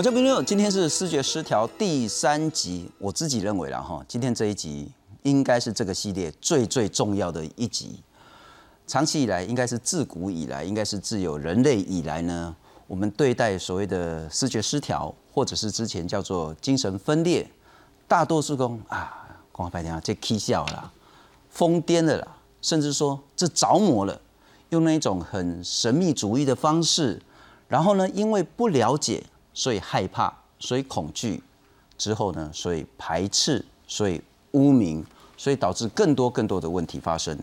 我叫冰六，今天是视觉失调第三集。我自己认为啦哈，今天这一集应该是这个系列最最重要的一集。长期以来，应该是自古以来，应该是自有人类以来呢，我们对待所谓的视觉失调，或者是之前叫做精神分裂，大多数公啊，光白天啊，这 K 笑了，疯癫了啦，甚至说这着魔了，用那一种很神秘主义的方式，然后呢，因为不了解。所以害怕，所以恐惧，之后呢？所以排斥，所以污名，所以导致更多更多的问题发生。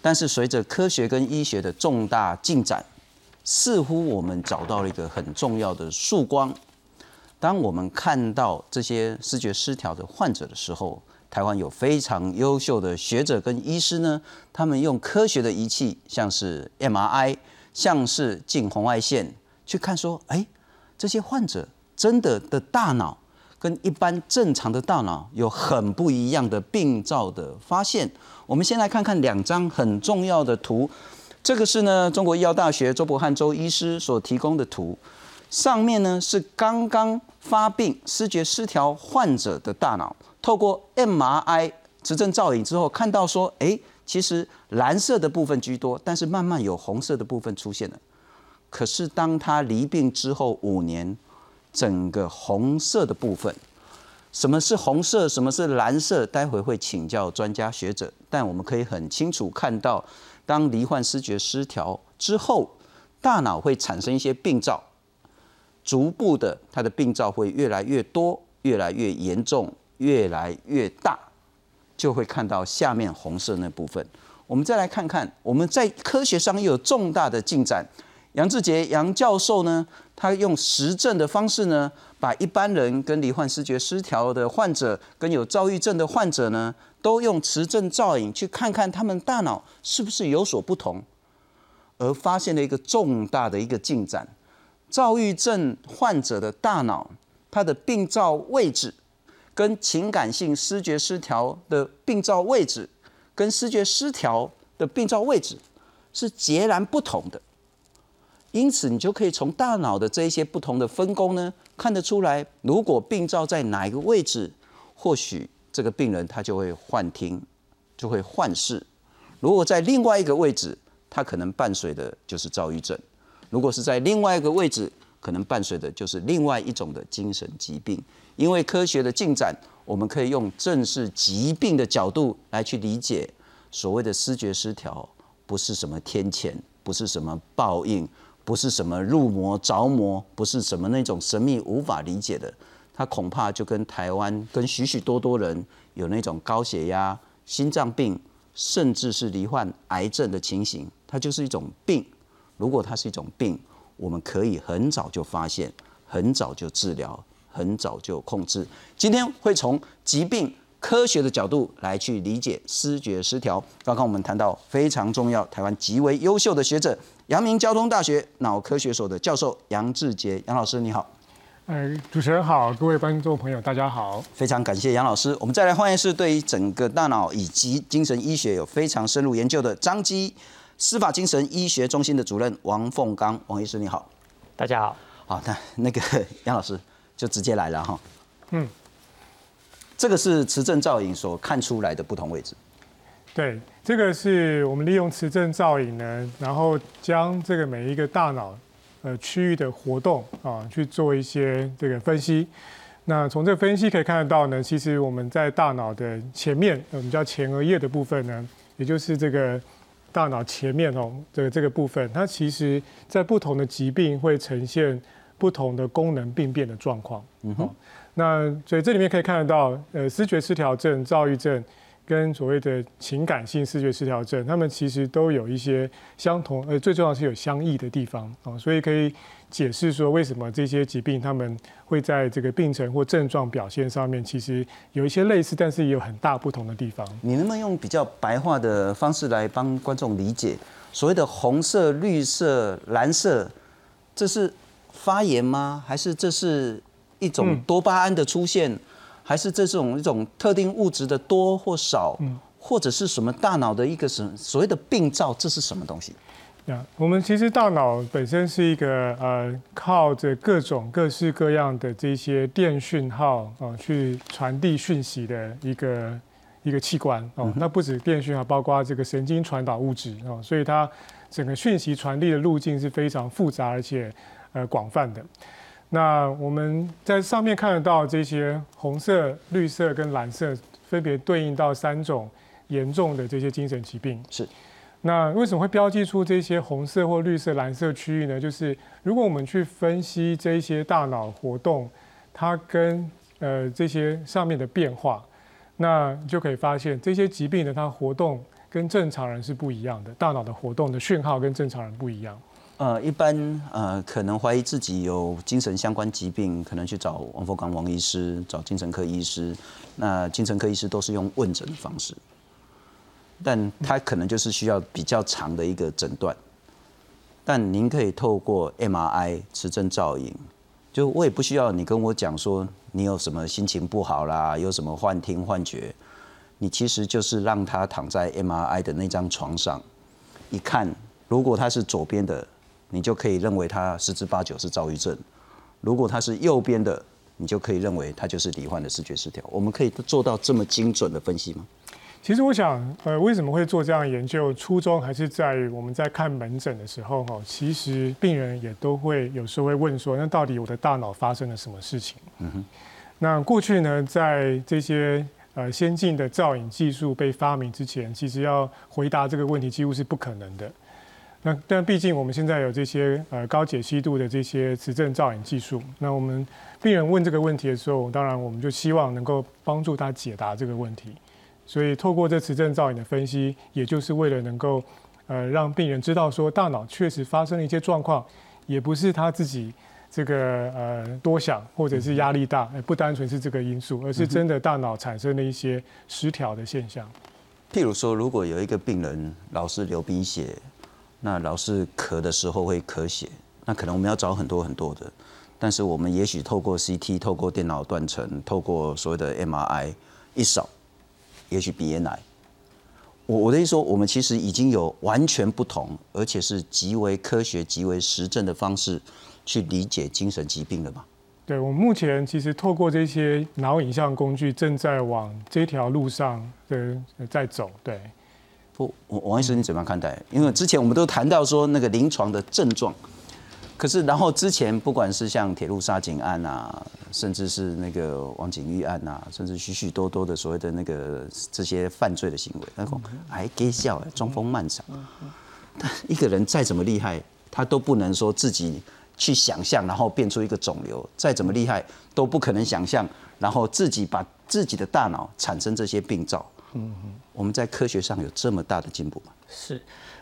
但是随着科学跟医学的重大进展，似乎我们找到了一个很重要的曙光。当我们看到这些视觉失调的患者的时候，台湾有非常优秀的学者跟医师呢，他们用科学的仪器，像是 MRI，像是近红外线，去看说，哎。这些患者真的的大脑跟一般正常的大脑有很不一样的病灶的发现。我们先来看看两张很重要的图。这个是呢中国医药大学周伯汉周医师所提供的图，上面呢是刚刚发病视觉失调患者的大脑，透过 MRI 磁振造影之后，看到说，哎，其实蓝色的部分居多，但是慢慢有红色的部分出现了。可是，当他离病之后五年，整个红色的部分，什么是红色，什么是蓝色？待会会请教专家学者。但我们可以很清楚看到，当罹患视觉失调之后，大脑会产生一些病灶，逐步的，它的病灶会越来越多，越来越严重，越来越大，就会看到下面红色那部分。我们再来看看，我们在科学上又有重大的进展。杨志杰杨教授呢，他用实证的方式呢，把一般人跟罹患视觉失调的患者跟有躁郁症的患者呢，都用磁振造影去看看他们大脑是不是有所不同，而发现了一个重大的一个进展：躁郁症患者的大脑，它的病灶位置跟情感性视觉失调的病灶位置，跟视觉失调的病灶位置是截然不同的。因此，你就可以从大脑的这一些不同的分工呢，看得出来，如果病灶在哪一个位置，或许这个病人他就会幻听，就会幻视；如果在另外一个位置，他可能伴随的就是躁郁症；如果是在另外一个位置，可能伴随的就是另外一种的精神疾病。因为科学的进展，我们可以用正视疾病的角度来去理解所谓的视觉失调，不是什么天谴，不是什么报应。不是什么入魔着魔，不是什么那种神秘无法理解的，它恐怕就跟台湾跟许许多多人有那种高血压、心脏病，甚至是罹患癌症的情形，它就是一种病。如果它是一种病，我们可以很早就发现，很早就治疗，很早就控制。今天会从疾病科学的角度来去理解视觉失调。刚刚我们谈到非常重要，台湾极为优秀的学者。阳明交通大学脑科学所的教授杨志杰杨老师，你好。呃，主持人好，各位观众朋友，大家好。非常感谢杨老师。我们再来欢迎是对于整个大脑以及精神医学有非常深入研究的张基司法精神医学中心的主任王凤刚王医师，你好。大家好。好，那那个杨老师就直接来了哈。嗯。这个是磁振造影所看出来的不同位置。对，这个是我们利用磁振造影呢，然后将这个每一个大脑呃区域的活动啊去做一些这个分析。那从这个分析可以看得到呢，其实我们在大脑的前面，我们叫前额叶的部分呢，也就是这个大脑前面哦，的这个部分，它其实在不同的疾病会呈现不同的功能病变的状况。嗯哼。那所以这里面可以看得到，呃，视觉失调症、躁郁症。跟所谓的情感性视觉失调症，他们其实都有一些相同，呃，最重要是有相异的地方啊，所以可以解释说为什么这些疾病他们会在这个病程或症状表现上面，其实有一些类似，但是也有很大不同的地方。你能不能用比较白话的方式来帮观众理解所谓的红色、绿色、蓝色，这是发炎吗？还是这是一种多巴胺的出现？还是这种一种特定物质的多或少，或者是什么大脑的一个什所谓的病灶，这是什么东西？呀，我们其实大脑本身是一个呃，靠着各种各式各样的这些电讯号啊，去传递讯息的一个一个器官哦。那不止电讯号，包括这个神经传导物质哦，所以它整个讯息传递的路径是非常复杂而且呃广泛的。那我们在上面看得到这些红色、绿色跟蓝色，分别对应到三种严重的这些精神疾病。是。那为什么会标记出这些红色或绿色、蓝色区域呢？就是如果我们去分析这些大脑活动，它跟呃这些上面的变化，那就可以发现这些疾病呢，它活动跟正常人是不一样的，大脑的活动的讯号跟正常人不一样。呃，一般呃可能怀疑自己有精神相关疾病，可能去找王佛刚王医师，找精神科医师。那精神科医师都是用问诊的方式。但他可能就是需要比较长的一个诊断，但您可以透过 MRI 磁振造影，就我也不需要你跟我讲说你有什么心情不好啦，有什么幻听幻觉，你其实就是让他躺在 MRI 的那张床上，一看，如果他是左边的，你就可以认为他十之八九是躁郁症；如果他是右边的，你就可以认为他就是罹患的视觉失调。我们可以做到这么精准的分析吗？其实我想，呃，为什么会做这样的研究？初衷还是在于我们在看门诊的时候，哈，其实病人也都会有时候会问说，那到底我的大脑发生了什么事情？嗯哼。那过去呢，在这些呃先进的造影技术被发明之前，其实要回答这个问题几乎是不可能的。那但毕竟我们现在有这些呃高解析度的这些磁振造影技术，那我们病人问这个问题的时候，当然我们就希望能够帮助他解答这个问题。所以，透过这磁振造影的分析，也就是为了能够，呃，让病人知道说，大脑确实发生了一些状况，也不是他自己这个呃多想或者是压力大，不单纯是这个因素，而是真的大脑产生了一些失调的现象。譬如说，如果有一个病人老是流鼻血，那老是咳的时候会咳血，那可能我们要找很多很多的，但是我们也许透过 CT、透过电脑断层、透过所谓的 MRI 一扫。也许鼻咽癌，我我的意思说，我们其实已经有完全不同，而且是极为科学、极为实证的方式去理解精神疾病了嘛？对，我目前其实透过这些脑影像工具，正在往这条路上的在走。对，不，王医生你怎么看待？因为之前我们都谈到说那个临床的症状。可是，然后之前不管是像铁路杀警案啊，甚至是那个王景玉案啊，甚至许许多多的所谓的那个这些犯罪的行为，那种还给笑，装疯卖傻。但一个人再怎么厉害，他都不能说自己去想象，然后变出一个肿瘤；再怎么厉害，都不可能想象，然后自己把自己的大脑产生这些病灶。嗯我们在科学上有这么大的进步吗？是。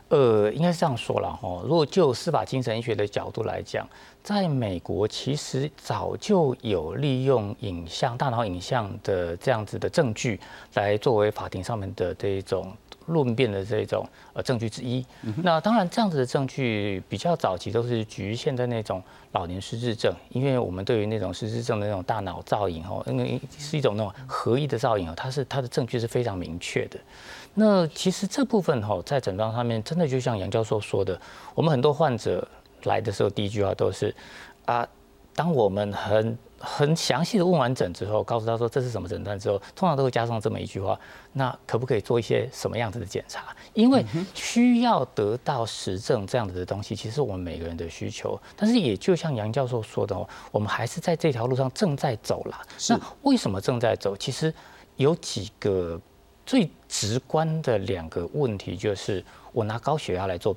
呃，应该是这样说了哈。如果就司法精神医学的角度来讲，在美国其实早就有利用影像、大脑影像的这样子的证据，来作为法庭上面的这一种论辩的这种呃证据之一。那当然，这样子的证据比较早期都是局限在那种老年失智症，因为我们对于那种失智症的那种大脑造影哦，因为是一种那种合一的造影哦，它是它的证据是非常明确的。那其实这部分哈，在诊断上面，真的就像杨教授说的，我们很多患者来的时候，第一句话都是啊，当我们很很详细的问完诊之后，告诉他说这是什么诊断之后，通常都会加上这么一句话：那可不可以做一些什么样子的检查？因为需要得到实证这样子的东西，其实我们每个人的需求。但是也就像杨教授说的哦，我们还是在这条路上正在走啦。那为什么正在走？其实有几个。最直观的两个问题就是，我拿高血压来做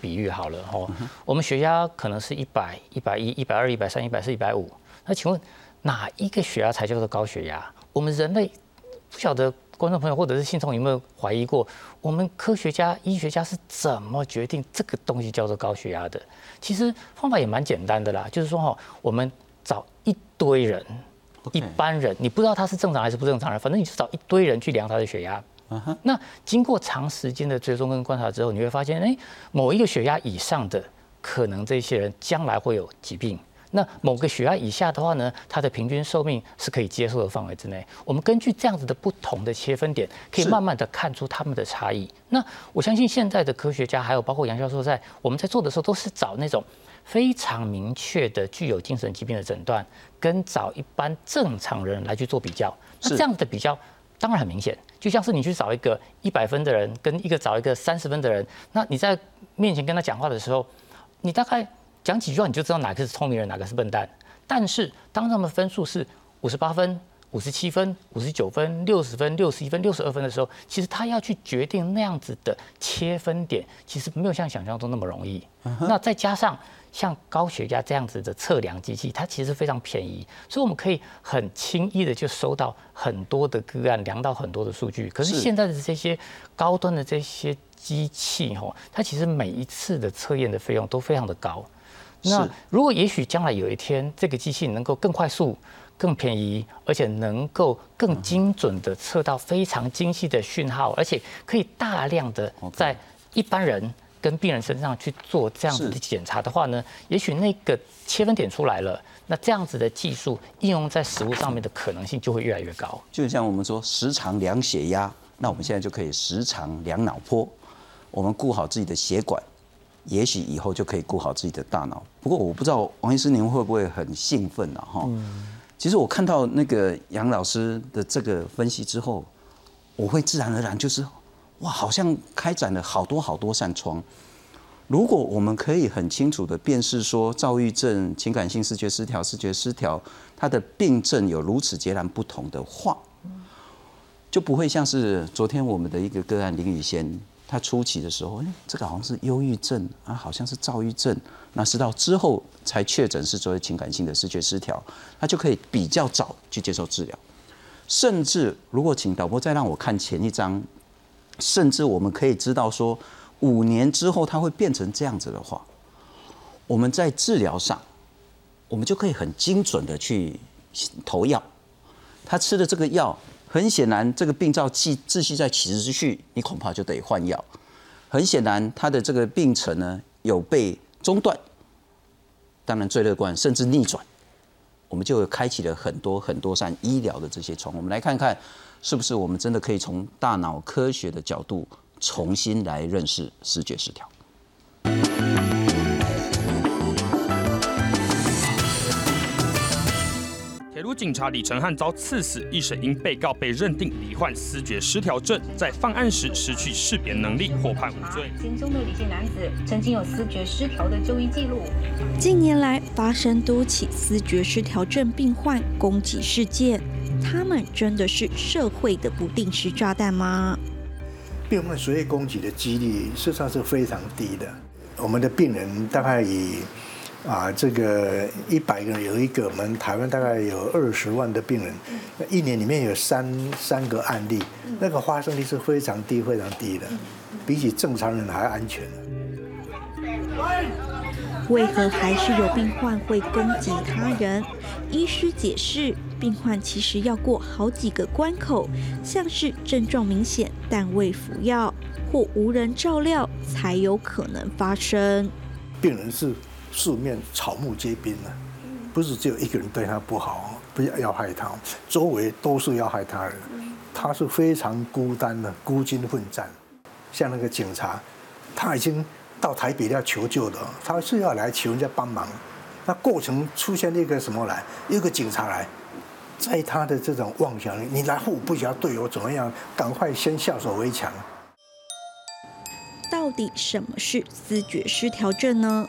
比喻好了哦。我们血压可能是一百、一百一、一百二、一百三、一百四、一百五。那请问哪一个血压才叫做高血压？我们人类不晓得观众朋友或者是信众有没有怀疑过，我们科学家、医学家是怎么决定这个东西叫做高血压的？其实方法也蛮简单的啦，就是说哈，我们找一堆人。一般人，你不知道他是正常还是不正常人，反正你就找一堆人去量他的血压。那经过长时间的追踪跟观察之后，你会发现，哎，某一个血压以上的，可能这些人将来会有疾病。那某个血压以下的话呢，它的平均寿命是可以接受的范围之内。我们根据这样子的不同的切分点，可以慢慢的看出他们的差异。那我相信现在的科学家，还有包括杨教授在我们在做的时候，都是找那种非常明确的具有精神疾病的诊断，跟找一般正常人来去做比较。那这样子的比较。当然很明显，就像是你去找一个一百分的人，跟一个找一个三十分的人，那你在面前跟他讲话的时候，你大概讲几句话你就知道哪个是聪明人，哪个是笨蛋。但是当他们分数是五十八分、五十七分、五十九分、六十分、六十一分、六十二分的时候，其实他要去决定那样子的切分点，其实没有像想象中那么容易。那再加上。像高血压这样子的测量机器，它其实非常便宜，所以我们可以很轻易的就收到很多的个案，量到很多的数据。可是现在的这些高端的这些机器，吼，它其实每一次的测验的费用都非常的高。那如果也许将来有一天，这个机器能够更快速、更便宜，而且能够更精准的测到非常精细的讯号，而且可以大量的在一般人。跟病人身上去做这样子的检查的话呢，也许那个切分点出来了，那这样子的技术应用在食物上面的可能性就会越来越高。就像我们说时常量血压，那我们现在就可以时常量脑波。我们顾好自己的血管，也许以后就可以顾好自己的大脑。不过我不知道王医师您会不会很兴奋啊？哈，其实我看到那个杨老师的这个分析之后，我会自然而然就是。哇，好像开展了好多好多扇窗。如果我们可以很清楚的辨识说，躁郁症、情感性视觉失调、视觉失调，它的病症有如此截然不同的话，就不会像是昨天我们的一个个案林宇贤，他初期的时候，哎，这个好像是忧郁症啊，好像是躁郁症，那是到之后才确诊是作为情感性的视觉失调，他就可以比较早去接受治疗。甚至如果请导播再让我看前一张。甚至我们可以知道说，五年之后它会变成这样子的话，我们在治疗上，我们就可以很精准的去投药。他吃的这个药，很显然这个病灶继继续在起之序，你恐怕就得换药。很显然他的这个病程呢有被中断，当然最乐观甚至逆转，我们就开启了很多很多扇医疗的这些窗。我们来看看。是不是我们真的可以从大脑科学的角度重新来认识视觉失调？铁路警察李承汉遭刺死，一审因被告被认定罹患思觉失调症，在犯案时失去识别能力，获判无罪。行凶的李姓男子曾经有思觉失调的就医记录。近年来发生多起思觉失调症病患攻击事件。他们真的是社会的不定时炸弹吗？病患随意攻击的几率事实上是非常低的。我们的病人大概以啊这个一百个人有一个，我们台湾大概有二十万的病人，一年里面有三三个案例，那个发生率是非常低非常低的，比起正常人还安全。为何还是有病患会攻击他人？医师解释，病患其实要过好几个关口，像是症状明显但未服药，或无人照料，才有可能发生。病人是四面草木皆兵的，不是只有一个人对他不好，不要要害他，周围都是要害他人，他是非常孤单的，孤军奋战。像那个警察，他已经。到台北要求救的，他是要来求人家帮忙。那过程出现了一个什么来？一个警察来，在他的这种妄想里，你来护不晓得队友怎么样，赶快先下手为强。到底什么是思觉失调症呢？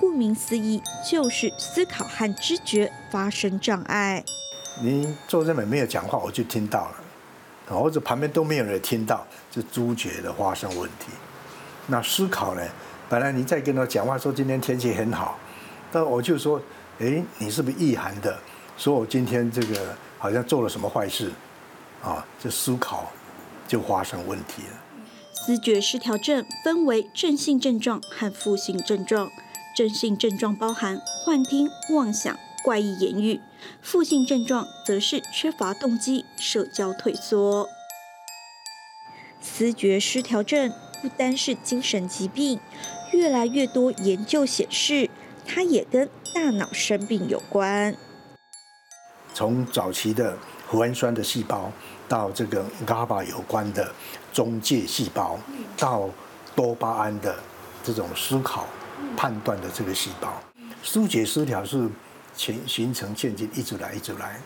顾名思义，就是思考和知觉发生障碍。您坐这边没有讲话，我就听到了，或者旁边都没有人听到，这知觉的发生问题。那思考呢？本来你在跟他讲话说今天天气很好，但我就说，哎，你是不是意涵的？说我今天这个好像做了什么坏事，啊，这思考就发生问题了。思觉失调症分为正性症状和负性症状，正性症状包含幻听、妄想、怪异言语，负性症状则是缺乏动机、社交退缩。思觉失调症不单是精神疾病。越来越多研究显示，它也跟大脑生病有关。从早期的脯氨酸的细胞，到这个 GABA 有关的中介细胞，到多巴胺的这种思考、判断的这个细胞，疏解失调是形形成渐进，一直来，一直来，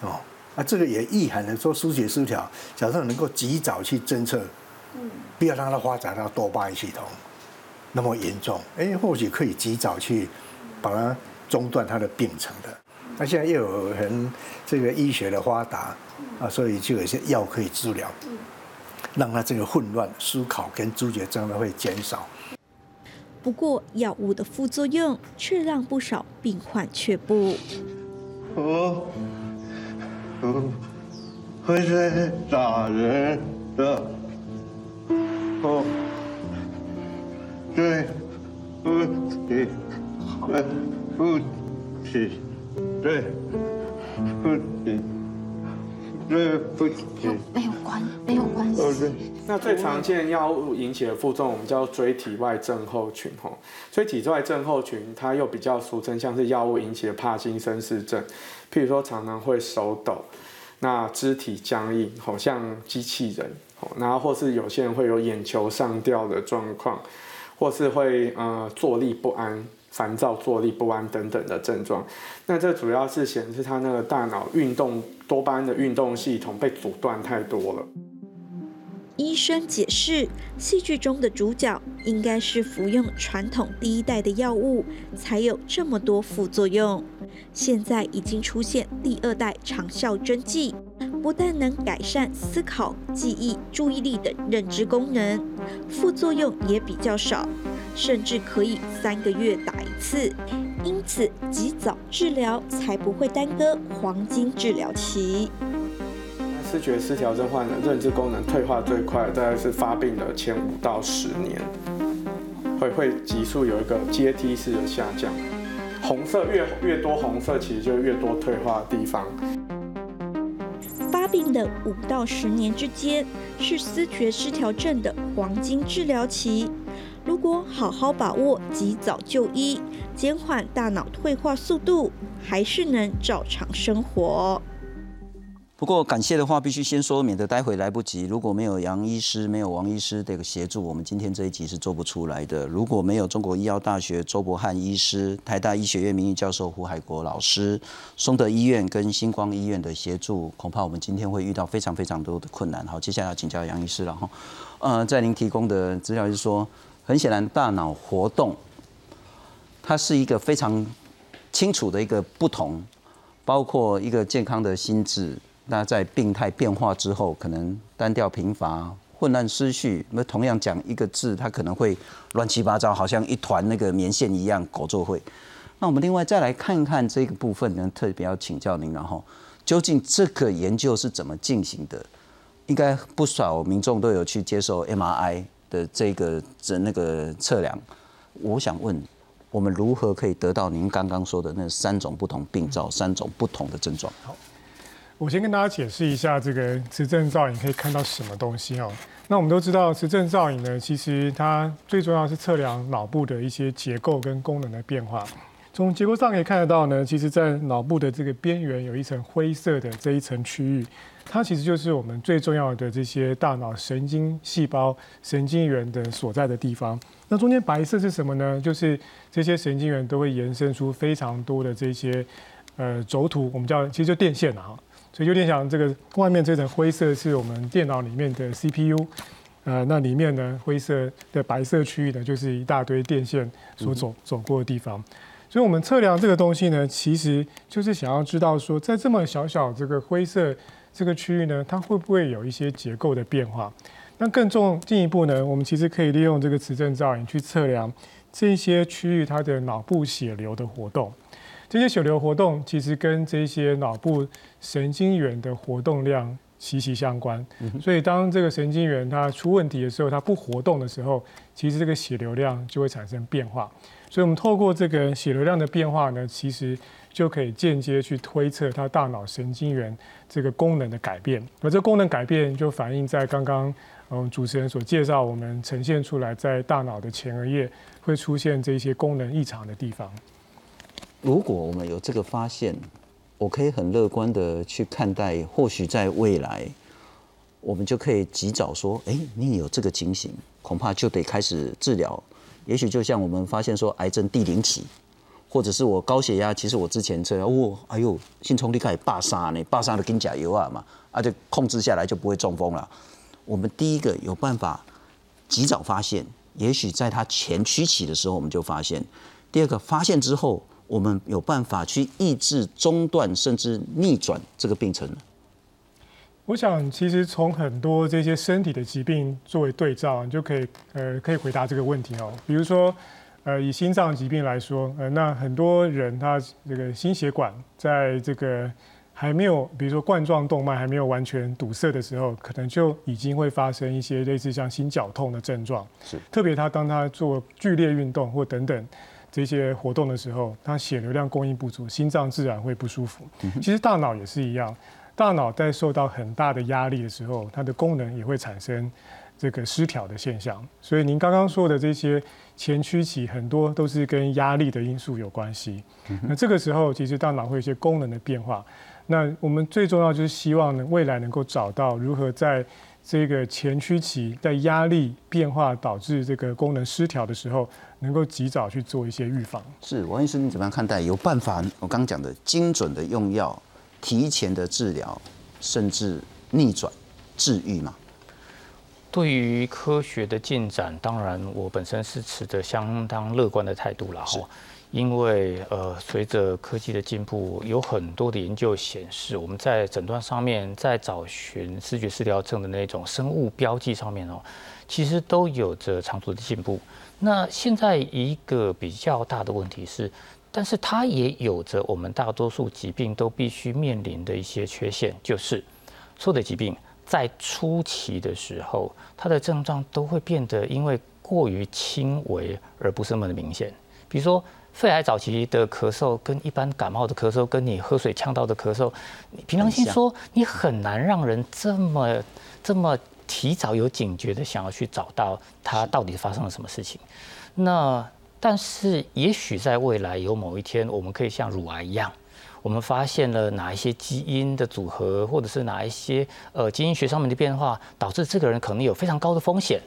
哦，啊，这个也意含了说疏解失调，假设能够及早去侦测，不要让它发展到多巴胺系统那么严重，哎，或许可以及早去把它中断它的病程的。那现在又有很这个医学的发达啊，所以就有些药可以治疗，让他这个混乱思考跟知觉症呢会减少。不过，药物的副作用却让不少病患却步。我我会是打人的，哦对不起，对不起。对，不起，对不，没有关，没有关系。那最常见药物引起的副作用，我们叫椎体外症候群吼。椎体外症候群，它又比较俗称像是药物引起的帕金森氏症，譬如说常常会手抖，那肢体僵硬，好像机器人，然后或是有些人会有眼球上吊的状况，或是会呃坐立不安。烦躁、坐立不安等等的症状，那这主要是显示他那个大脑运动多巴胺的运动系统被阻断太多了。医生解释，戏剧中的主角应该是服用传统第一代的药物，才有这么多副作用。现在已经出现第二代长效针剂，不但能改善思考、记忆、注意力等认知功能，副作用也比较少。甚至可以三个月打一次，因此及早治疗才不会耽搁黄金治疗期。视觉失调症患者认知功能退化最快，大概是发病的前五到十年，会会急速有一个阶梯式的下降。红色越越多，红色其实就越多退化的地方。发病的五到十年之间是思觉失调症的黄金治疗期。如果好好把握，及早就医，减缓大脑退化速度，还是能照常生活。不过感谢的话，必须先说，免得待会来不及。如果没有杨医师、没有王医师这个协助，我们今天这一集是做不出来的。如果没有中国医药大学周伯汉医师、台大医学院名誉教授胡海国老师、松德医院跟星光医院的协助，恐怕我们今天会遇到非常非常多的困难。好，接下来要请教杨医师了哈。呃，在您提供的资料是说。很显然，大脑活动它是一个非常清楚的一个不同，包括一个健康的心智，那在病态变化之后，可能单调贫乏、混乱失序。那同样讲一个字，它可能会乱七八糟，好像一团那个棉线一样狗作会。那我们另外再来看一看这个部分呢，特别要请教您，然后究竟这个研究是怎么进行的？应该不少民众都有去接受 MRI。的这个这那个测量，我想问，我们如何可以得到您刚刚说的那三种不同病灶、三种不同的症状？好，我先跟大家解释一下这个磁振造影可以看到什么东西哦。那我们都知道，磁振造影呢，其实它最重要是测量脑部的一些结构跟功能的变化。从结构上可以看得到呢，其实在脑部的这个边缘有一层灰色的这一层区域。它其实就是我们最重要的这些大脑神经细胞、神经元的所在的地方。那中间白色是什么呢？就是这些神经元都会延伸出非常多的这些呃轴突，我们叫其实就电线啊。所以有点像这个外面这层灰色是我们电脑里面的 CPU，呃，那里面呢灰色的白色区域呢就是一大堆电线所走走过的地方。所以我们测量这个东西呢，其实就是想要知道说，在这么小小这个灰色。这个区域呢，它会不会有一些结构的变化？那更重进一步呢，我们其实可以利用这个磁振造影去测量这些区域它的脑部血流的活动。这些血流活动其实跟这些脑部神经元的活动量息息相关。所以当这个神经元它出问题的时候，它不活动的时候，其实这个血流量就会产生变化。所以我们透过这个血流量的变化呢，其实就可以间接去推测它大脑神经元这个功能的改变。而这功能改变就反映在刚刚嗯，主持人所介绍，我们呈现出来在大脑的前额叶会出现这些功能异常的地方。如果我们有这个发现，我可以很乐观的去看待，或许在未来，我们就可以及早说，哎，你有这个情形，恐怕就得开始治疗。也许就像我们发现说，癌症第零期，或者是我高血压，其实我之前这样，哦，哎呦，性冲力开始霸杀呢，霸杀的跟甲油啊嘛，啊就控制下来就不会中风了。我们第一个有办法及早发现，也许在它前驱期的时候我们就发现；第二个发现之后，我们有办法去抑制中断甚至逆转这个病程。我想，其实从很多这些身体的疾病作为对照，你就可以呃可以回答这个问题哦。比如说，呃以心脏疾病来说，呃那很多人他这个心血管在这个还没有，比如说冠状动脉还没有完全堵塞的时候，可能就已经会发生一些类似像心绞痛的症状。是，特别他当他做剧烈运动或等等这些活动的时候，他血流量供应不足，心脏自然会不舒服。其实大脑也是一样，大脑在受到很大的压力的时候，它的功能也会产生这个失调的现象。所以您刚刚说的这些前驱期，很多都是跟压力的因素有关系。那这个时候，其实大脑会有一些功能的变化。那我们最重要就是希望呢，未来能够找到如何在这个前驱期，在压力变化导致这个功能失调的时候，能够及早去做一些预防。是王医生，你怎么样看待？有办法？我刚刚讲的精准的用药、提前的治疗，甚至逆转治愈吗？对于科学的进展，当然我本身是持着相当乐观的态度了哈。因为呃，随着科技的进步，有很多的研究显示，我们在诊断上面，在找寻视觉失调症的那种生物标记上面哦，其实都有着长足的进步。那现在一个比较大的问题是，但是它也有着我们大多数疾病都必须面临的一些缺陷，就是所有的疾病在初期的时候，它的症状都会变得因为过于轻微而不是那么的明显，比如说。肺癌早期的咳嗽跟一般感冒的咳嗽，跟你喝水呛到的咳嗽，你平常心说，你很难让人这么这么提早有警觉的想要去找到它到底发生了什么事情。那但是也许在未来有某一天，我们可以像乳癌一样，我们发现了哪一些基因的组合，或者是哪一些呃基因学上面的变化，导致这个人可能有非常高的风险。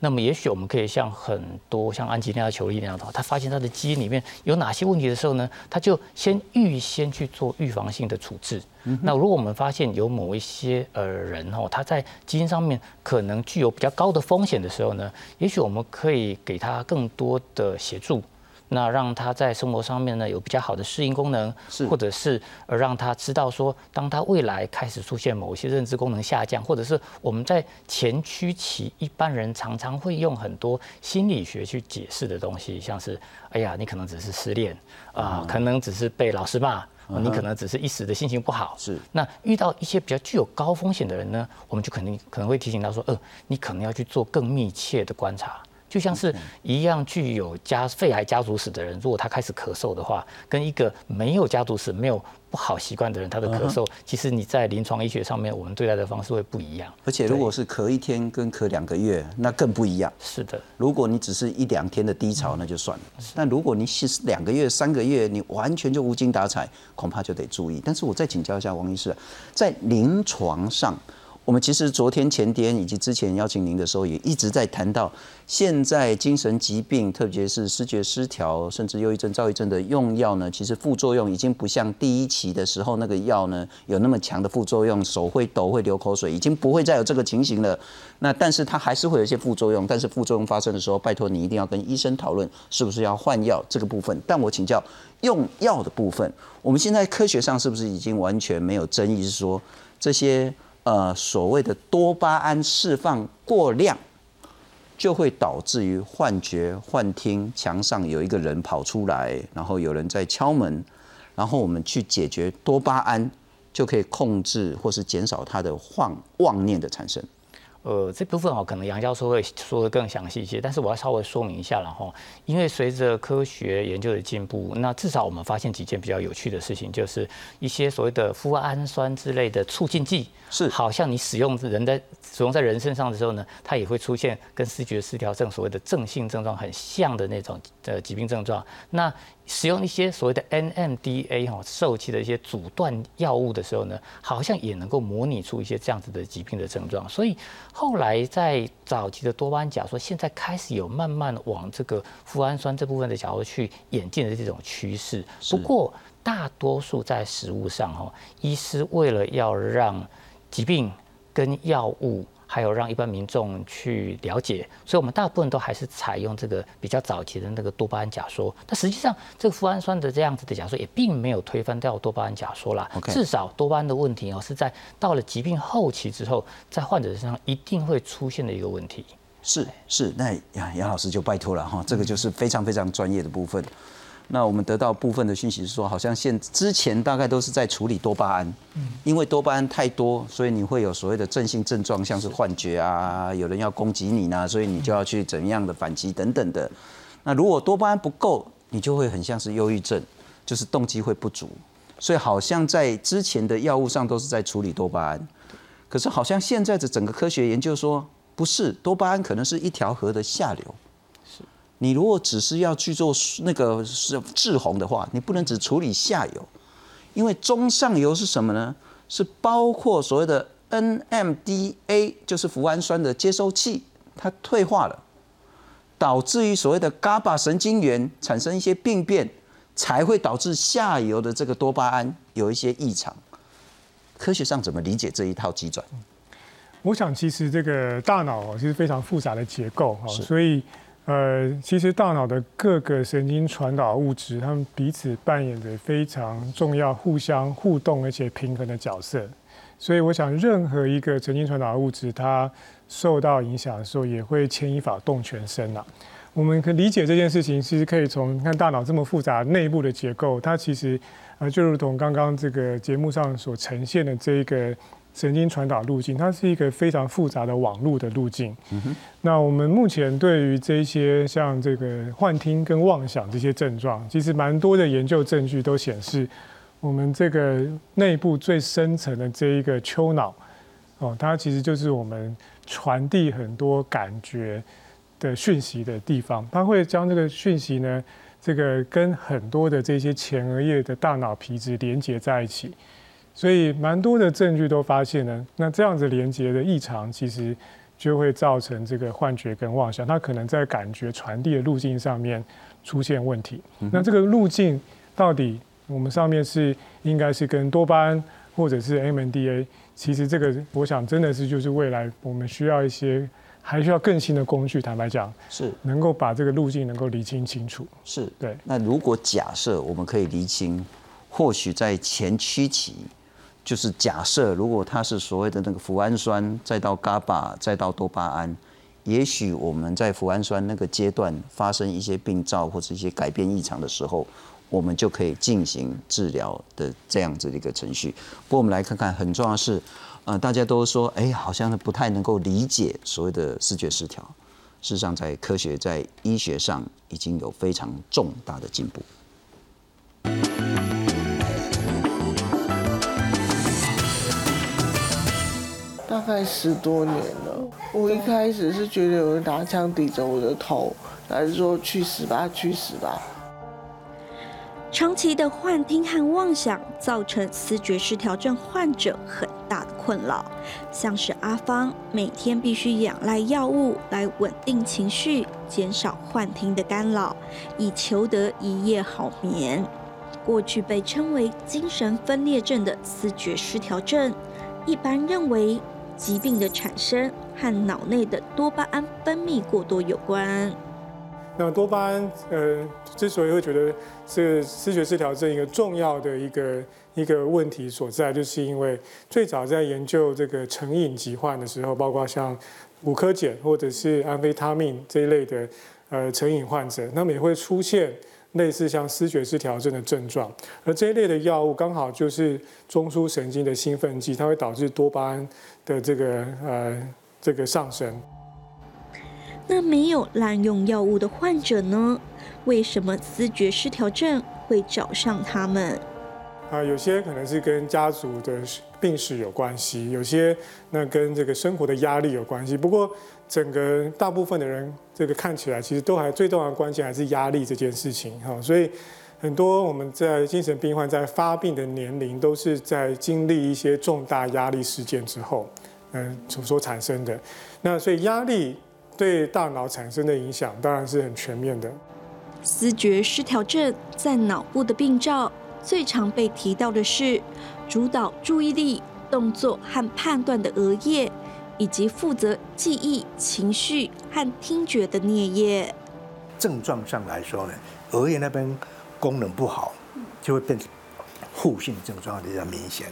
那么，也许我们可以像很多像安吉丽娜·裘丽那样的，他发现他的基因里面有哪些问题的时候呢，他就先预先去做预防性的处置。那如果我们发现有某一些呃人哦，他在基因上面可能具有比较高的风险的时候呢，也许我们可以给他更多的协助。那让他在生活上面呢有比较好的适应功能，或者是呃让他知道说，当他未来开始出现某一些认知功能下降，或者是我们在前驱期，一般人常常会用很多心理学去解释的东西，像是哎呀，你可能只是失恋啊，可能只是被老师骂，你可能只是一时的心情不好。是。那遇到一些比较具有高风险的人呢，我们就肯定可能会提醒他说，呃，你可能要去做更密切的观察。就像是一样具有家肺癌家族史的人，如果他开始咳嗽的话，跟一个没有家族史、没有不好习惯的人，他的咳嗽，其实你在临床医学上面，我们对待的方式会不一样。而且如果是咳一天跟咳两个月，那更不一样。是的，如果你只是一两天的低潮，那就算了。但如果你是两个月、三个月，你完全就无精打采，恐怕就得注意。但是我再请教一下王医师，在临床上。我们其实昨天、前天以及之前邀请您的时候，也一直在谈到，现在精神疾病，特别是视觉失调，甚至忧郁症、躁郁症的用药呢，其实副作用已经不像第一期的时候那个药呢有那么强的副作用，手会抖、会流口水，已经不会再有这个情形了。那但是它还是会有一些副作用，但是副作用发生的时候，拜托你一定要跟医生讨论是不是要换药这个部分。但我请教用药的部分，我们现在科学上是不是已经完全没有争议？是说这些。呃，所谓的多巴胺释放过量，就会导致于幻觉、幻听，墙上有一个人跑出来，然后有人在敲门，然后我们去解决多巴胺，就可以控制或是减少他的幻妄念的产生。呃，这部分哦，可能杨教授会说的更详细一些，但是我要稍微说明一下了哈。因为随着科学研究的进步，那至少我们发现几件比较有趣的事情，就是一些所谓的脯氨酸之类的促进剂，是好像你使用人在使用在人身上的时候呢，它也会出现跟视觉失调症所谓的正性症状很像的那种呃疾病症状。那使用一些所谓的 NMDA 哈受气的一些阻断药物的时候呢，好像也能够模拟出一些这样子的疾病的症状。所以后来在早期的多巴胺假说，现在开始有慢慢往这个富氨酸这部分的角度去演进的这种趋势。不过大多数在食物上哈，医师为了要让疾病跟药物。还有让一般民众去了解，所以我们大部分都还是采用这个比较早期的那个多巴胺假说。但实际上，这个富氨酸的这样子的假说也并没有推翻掉多巴胺假说啦。至少多巴胺的问题哦，是在到了疾病后期之后，在患者身上一定会出现的一个问题。是是，那杨杨老师就拜托了哈，这个就是非常非常专业的部分。那我们得到部分的讯息是说，好像现之前大概都是在处理多巴胺，因为多巴胺太多，所以你会有所谓的正性症状，像是幻觉啊，有人要攻击你呢，所以你就要去怎样的反击等等的。那如果多巴胺不够，你就会很像是忧郁症，就是动机会不足。所以好像在之前的药物上都是在处理多巴胺，可是好像现在的整个科学研究说，不是多巴胺可能是一条河的下流。你如果只是要去做那个是滞洪的话，你不能只处理下游，因为中上游是什么呢？是包括所谓的 NMDA，就是脯氨酸的接收器，它退化了，导致于所谓的 GABA 神经元产生一些病变，才会导致下游的这个多巴胺有一些异常。科学上怎么理解这一套机转？我想，其实这个大脑其实非常复杂的结构哈，所以。呃，其实大脑的各个神经传导物质，它们彼此扮演着非常重要、互相互动而且平衡的角色。所以，我想任何一个神经传导物质，它受到影响的时候，也会牵一发动全身呐。我们可理解这件事情，其实可以从看大脑这么复杂内部的结构，它其实呃，就如同刚刚这个节目上所呈现的这一个。神经传导路径，它是一个非常复杂的网络的路径。那我们目前对于这些像这个幻听跟妄想这些症状，其实蛮多的研究证据都显示，我们这个内部最深层的这一个丘脑，哦，它其实就是我们传递很多感觉的讯息的地方。它会将这个讯息呢，这个跟很多的这些前额叶的大脑皮质连接在一起。所以，蛮多的证据都发现呢，那这样子连接的异常，其实就会造成这个幻觉跟妄想，它可能在感觉传递的路径上面出现问题。那这个路径到底我们上面是应该是跟多巴胺或者是 MNDA？其实这个我想真的是就是未来我们需要一些还需要更新的工具。坦白讲，是能够把这个路径能够理清清楚。是对。那如果假设我们可以理清，或许在前驱期。就是假设，如果它是所谓的那个脯氨酸，再到 GABA，再到多巴胺，也许我们在脯氨酸那个阶段发生一些病灶或者一些改变异常的时候，我们就可以进行治疗的这样子的一个程序。不过我们来看看，很重要的是，呃，大家都说，哎，好像不太能够理解所谓的视觉失调。事实上，在科学、在医学上已经有非常重大的进步。概十多年了。我一开始是觉得有人拿枪抵着我的头，还是说去死吧，去死吧。长期的幻听和妄想造成思觉失调症患者很大的困扰，像是阿芳每天必须仰赖药物来稳定情绪，减少幻听的干扰，以求得一夜好眠。过去被称为精神分裂症的思觉失调症，一般认为。疾病的产生和脑内的多巴胺分泌过多有关。那多巴胺，呃，之所以会觉得是视觉失调症一个重要的一个一个问题所在，就是因为最早在研究这个成瘾疾患的时候，包括像五科碱或者是安非他命这一类的呃成瘾患者，那么也会出现。类似像视觉失调症的症状，而这一类的药物刚好就是中枢神经的兴奋剂，它会导致多巴胺的这个呃这个上升。那没有滥用药物的患者呢？为什么思觉失调症会找上他们？啊，有些可能是跟家族的病史有关系，有些那跟这个生活的压力有关系。不过，整个大部分的人，这个看起来其实都还最重要的关键还是压力这件事情哈。所以，很多我们在精神病患在发病的年龄，都是在经历一些重大压力事件之后，嗯，所所产生的。那所以压力对大脑产生的影响，当然是很全面的。思觉失调症在脑部的病灶。最常被提到的是主导注意力、动作和判断的额叶，以及负责记忆、情绪和听觉的颞叶。症状上来说呢，额叶那边功能不好，就会变负性症状比较明显。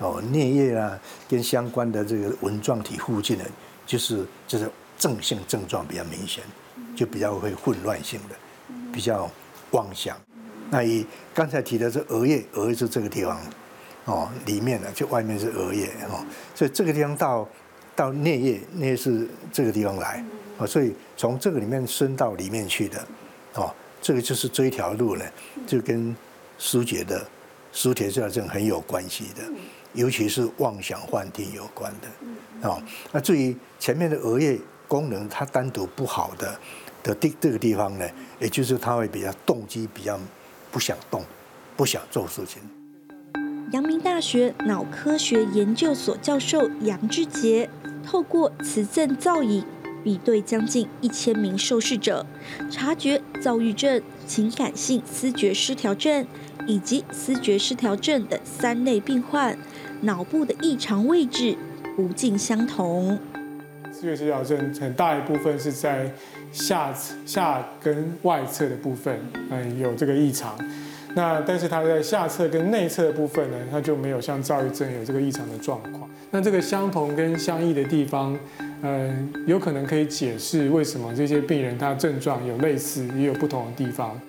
哦，颞叶啊，跟相关的这个纹状体附近呢，就是就是正性症状比较明显，就比较会混乱性的，比较妄想。那以刚才提的是额叶，额叶是这个地方，哦，里面的就外面是额叶哦，所以这个地方到到颞叶，颞是这个地方来，哦，所以从这个里面伸到里面去的，哦，这个就是这一条路呢，就跟疏解的疏解这症很有关系的，尤其是妄想幻听有关的，哦，那至于前面的额叶功能它单独不好的的地这个地方呢，也就是它会比较动机比较。不想动，不想做事情。阳明大学脑科学研究所教授杨志杰透过磁振造影比对将近一千名受试者，察觉躁郁症、情感性思觉失调症以及思觉失调症的三类病患脑部的异常位置不尽相同。视觉失调症很大一部分是在。下下跟外侧的部分，嗯，有这个异常。那但是它在下侧跟内侧的部分呢，它就没有像躁郁症有这个异常的状况。那这个相同跟相异的地方，嗯，有可能可以解释为什么这些病人他症状有类似，也有不同的地方。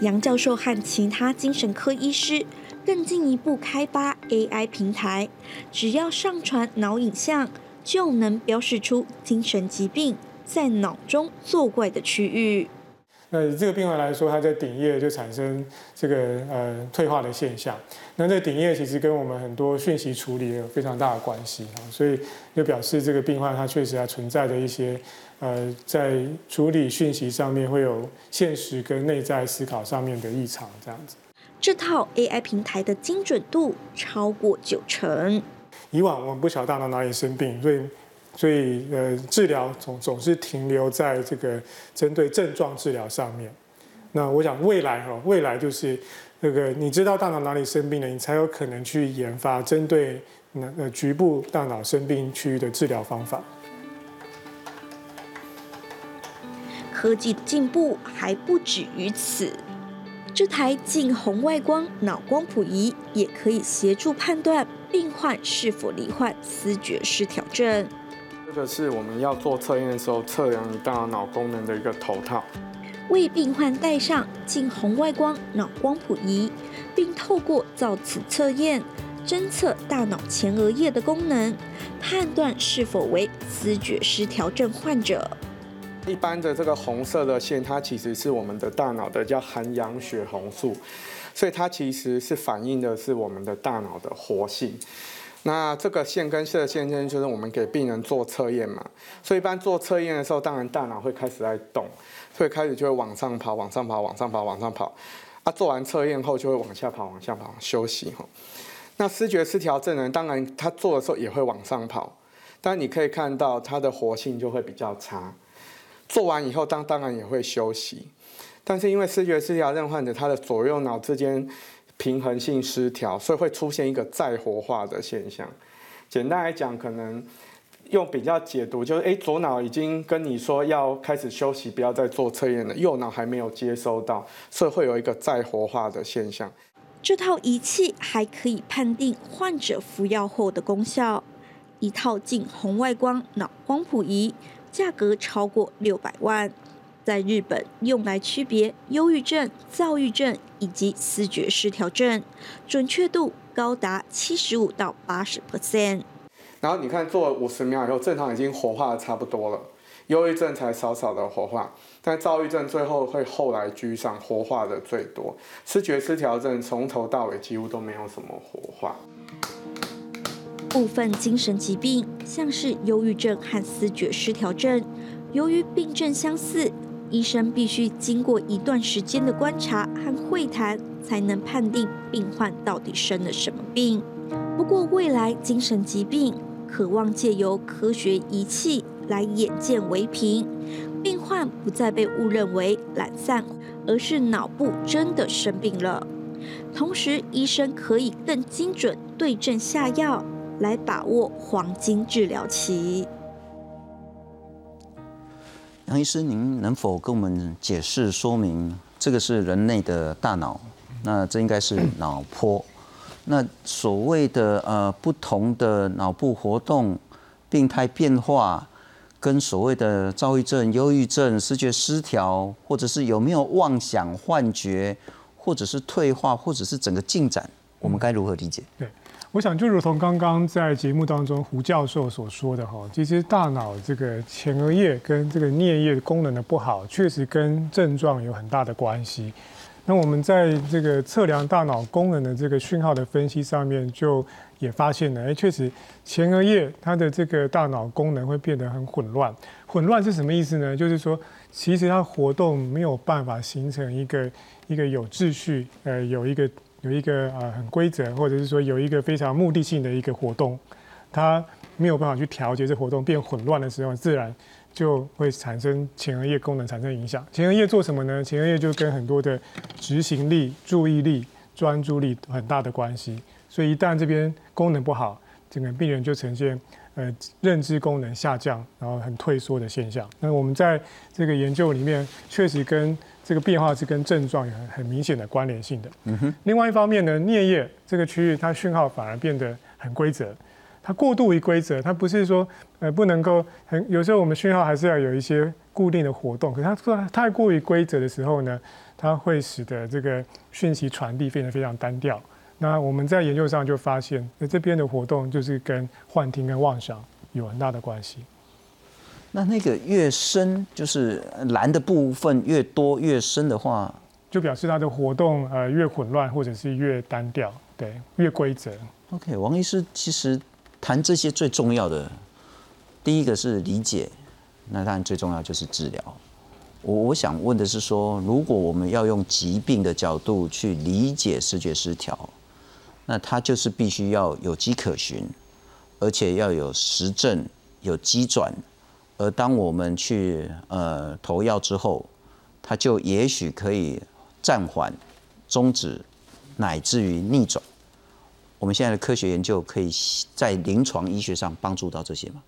杨教授和其他精神科医师更进一步开发 AI 平台，只要上传脑影像，就能标示出精神疾病。在脑中作怪的区域，那以这个病患来说，他在顶叶就产生这个呃退化的现象。那这顶叶其实跟我们很多讯息处理有非常大的关系啊，所以就表示这个病患他确实还存在的一些呃在处理讯息上面会有现实跟内在思考上面的异常这样子。这套 AI 平台的精准度超过九成。以往我们不晓得大脑哪里生病，所以。所以，呃，治疗总总是停留在这个针对症状治疗上面。那我想未来哈，未来就是那个你知道大脑哪里生病了，你才有可能去研发针对那呃局部大脑生病区域的治疗方法。科技的进步还不止于此，这台近红外光脑光谱仪也可以协助判断病患是否罹患思觉失调症。这个是我们要做测验的时候测量你大脑功能的一个头套，为病患戴上近红外光脑光谱仪，并透过造此测验侦测大脑前额叶的功能，判断是否为思觉失调症患者。一般的这个红色的线，它其实是我们的大脑的叫含氧血红素，所以它其实是反映的是我们的大脑的活性。那这个线跟射线线就是我们给病人做测验嘛，所以一般做测验的时候，当然大脑会开始在动，所以开始就会往上跑，往上跑，往上跑，往上跑。啊，做完测验后就会往下跑，往下跑，休息哈。那视觉失调症人，当然他做的时候也会往上跑，但你可以看到他的活性就会比较差。做完以后，当当然也会休息，但是因为视觉失调症患者他的左右脑之间。平衡性失调，所以会出现一个再活化的现象。简单来讲，可能用比较解读，就是诶，左脑已经跟你说要开始休息，不要再做测验了，右脑还没有接收到，所以会有一个再活化的现象。这套仪器还可以判定患者服药后的功效。一套近红外光脑光谱仪，价格超过六百万。在日本用来区别忧郁症、躁郁症以及思觉失调症，准确度高达七十五到八十 percent。然后你看做了五十秒以后，正常已经活化的差不多了，忧郁症才少少的活化，但躁郁症最后会后来居上，活化的最多。视觉失调症从头到尾几乎都没有什么活化。部分精神疾病，像是忧郁症和思觉失调症，由于病症相似，医生必须经过一段时间的观察和会谈，才能判定病患到底生了什么病。不过，未来精神疾病渴望借由科学仪器来眼见为凭，病患不再被误认为懒散，而是脑部真的生病了。同时，医生可以更精准对症下药。来把握黄金治疗期。杨医师，您能否跟我们解释说明？这个是人类的大脑，那这应该是脑波。那所谓的呃不同的脑部活动、病态变化，跟所谓的躁郁症、忧郁症、视觉失调，或者是有没有妄想、幻觉，或者是退化，或者是整个进展，我们该如何理解？对。我想就如同刚刚在节目当中胡教授所说的哈，其实大脑这个前额叶跟这个颞叶功能的不好，确实跟症状有很大的关系。那我们在这个测量大脑功能的这个讯号的分析上面，就也发现了，哎，确实前额叶它的这个大脑功能会变得很混乱。混乱是什么意思呢？就是说，其实它活动没有办法形成一个一个有秩序，呃，有一个。有一个呃很规则，或者是说有一个非常目的性的一个活动，它没有办法去调节这活动变混乱的时候，自然就会产生前额叶功能产生影响。前额叶做什么呢？前额叶就跟很多的执行力、注意力、专注力很大的关系。所以一旦这边功能不好，整个病人就呈现呃认知功能下降，然后很退缩的现象。那我们在这个研究里面确实跟这个变化是跟症状有很很明显的关联性的。嗯哼。另外一方面呢，颞叶这个区域它讯号反而变得很规则，它过度于规则，它不是说呃不能够很有时候我们讯号还是要有一些固定的活动，可是它太过于规则的时候呢，它会使得这个讯息传递变得非常单调。那我们在研究上就发现，那这边的活动就是跟幻听跟妄想有很大的关系。那那个越深，就是蓝的部分越多越深的话，就表示它的活动呃越混乱或者是越单调，对，越规则。OK，王医师其实谈这些最重要的，第一个是理解，那当然最重要就是治疗。我我想问的是说，如果我们要用疾病的角度去理解视觉失调，那它就是必须要有迹可循，而且要有实证、有机转。而当我们去呃投药之后，它就也许可以暂缓、终止，乃至于逆转。我们现在的科学研究可以在临床医学上帮助到这些吗？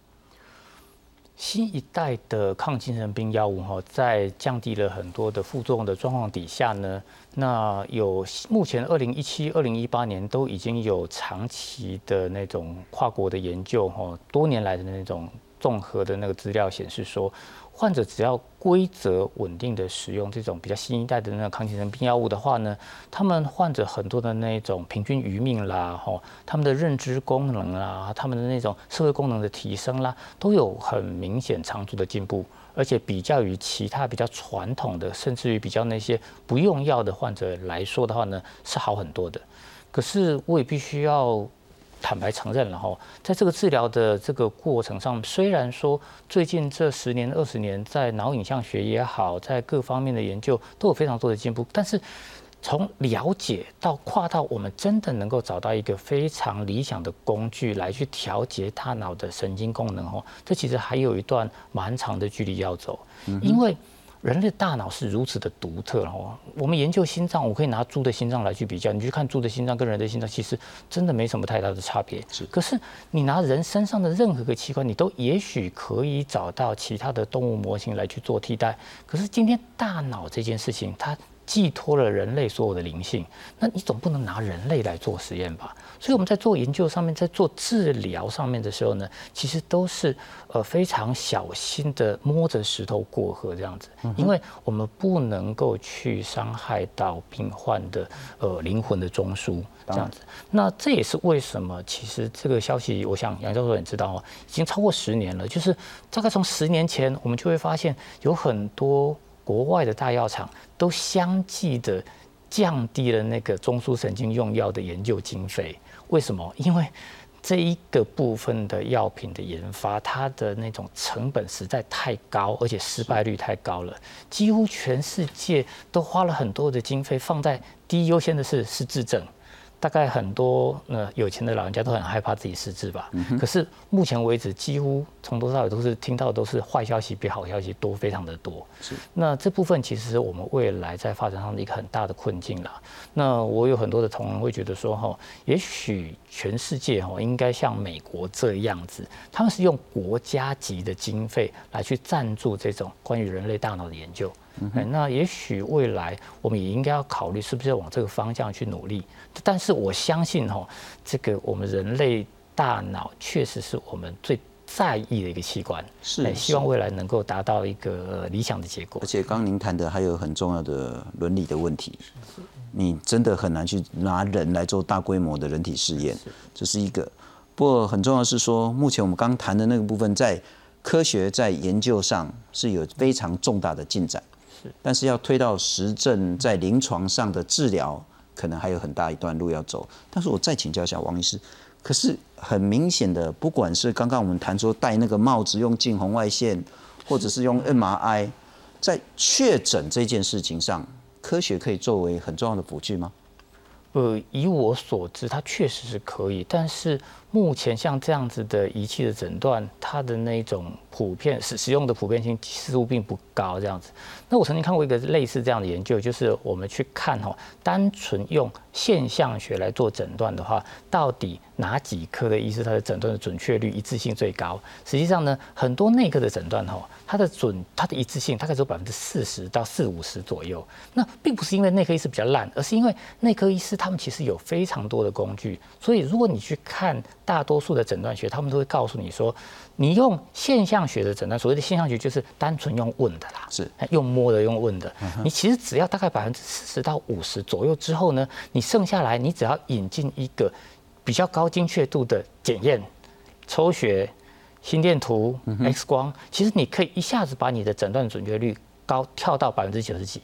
新一代的抗精神病药物哈，在降低了很多的副作用的状况底下呢，那有目前二零一七、二零一八年都已经有长期的那种跨国的研究哈，多年来的那种。综合的那个资料显示说，患者只要规则稳定的使用这种比较新一代的那抗精神病药物的话呢，他们患者很多的那种平均余命啦，吼，他们的认知功能啦，他们的那种社会功能的提升啦，都有很明显长足的进步，而且比较于其他比较传统的，甚至于比较那些不用药的患者来说的话呢，是好很多的。可是我也必须要。坦白承认了哈，在这个治疗的这个过程上，虽然说最近这十年二十年，在脑影像学也好，在各方面的研究都有非常多的进步，但是从了解到跨到我们真的能够找到一个非常理想的工具来去调节大脑的神经功能哦，这其实还有一段蛮长的距离要走，因为。人类大脑是如此的独特哦，我们研究心脏，我可以拿猪的心脏来去比较，你去看猪的心脏跟人的心脏，其实真的没什么太大的差别。是，可是你拿人身上的任何个器官，你都也许可以找到其他的动物模型来去做替代。可是今天大脑这件事情，它寄托了人类所有的灵性，那你总不能拿人类来做实验吧？所以我们在做研究上面，在做治疗上面的时候呢，其实都是呃非常小心的摸着石头过河这样子，因为我们不能够去伤害到病患的呃灵魂的中枢这样子。那这也是为什么，其实这个消息，我想杨教授也知道哦，已经超过十年了，就是大概从十年前，我们就会发现有很多国外的大药厂都相继的降低了那个中枢神经用药的研究经费。为什么？因为这一个部分的药品的研发，它的那种成本实在太高，而且失败率太高了。几乎全世界都花了很多的经费放在第一优先的是是治症。大概很多呃有钱的老人家都很害怕自己失智吧。可是目前为止，几乎从头到尾都是听到都是坏消息比好消息多，非常的多。是。那这部分其实是我们未来在发展上的一个很大的困境啦。那我有很多的同仁会觉得说哈，也许全世界哈应该像美国这样子，他们是用国家级的经费来去赞助这种关于人类大脑的研究。哎，那也许未来我们也应该要考虑是不是要往这个方向去努力。但是我相信哈，这个我们人类大脑确实是我们最在意的一个器官，是希望未来能够达到一个理想的结果。而且刚您谈的还有很重要的伦理的问题，你真的很难去拿人来做大规模的人体试验，这是一个。不过很重要是说，目前我们刚谈的那个部分，在科学在研究上是有非常重大的进展。但是要推到实证，在临床上的治疗，可能还有很大一段路要走。但是我再请教一下王医师，可是很明显的，不管是刚刚我们谈说戴那个帽子用近红外线，或者是用 MRI，在确诊这件事情上，科学可以作为很重要的辅具吗？呃，以我所知，它确实是可以，但是目前像这样子的仪器的诊断，它的那种普遍使使用的普遍性似乎并不高，这样子。那我曾经看过一个类似这样的研究，就是我们去看哈，单纯用现象学来做诊断的话，到底哪几科的医师他的诊断的准确率一致性最高？实际上呢，很多内科的诊断哈，它的准它的一致性大概只有百分之四十到四五十左右。那并不是因为内科医师比较烂，而是因为内科医师他们其实有非常多的工具，所以如果你去看大多数的诊断学，他们都会告诉你说。你用现象学的诊断，所谓的现象学就是单纯用问的啦，是用摸的，用问的。你其实只要大概百分之四十到五十左右之后呢，你剩下来，你只要引进一个比较高精确度的检验，抽血、心电图、X 光，其实你可以一下子把你的诊断准确率高跳到百分之九十几。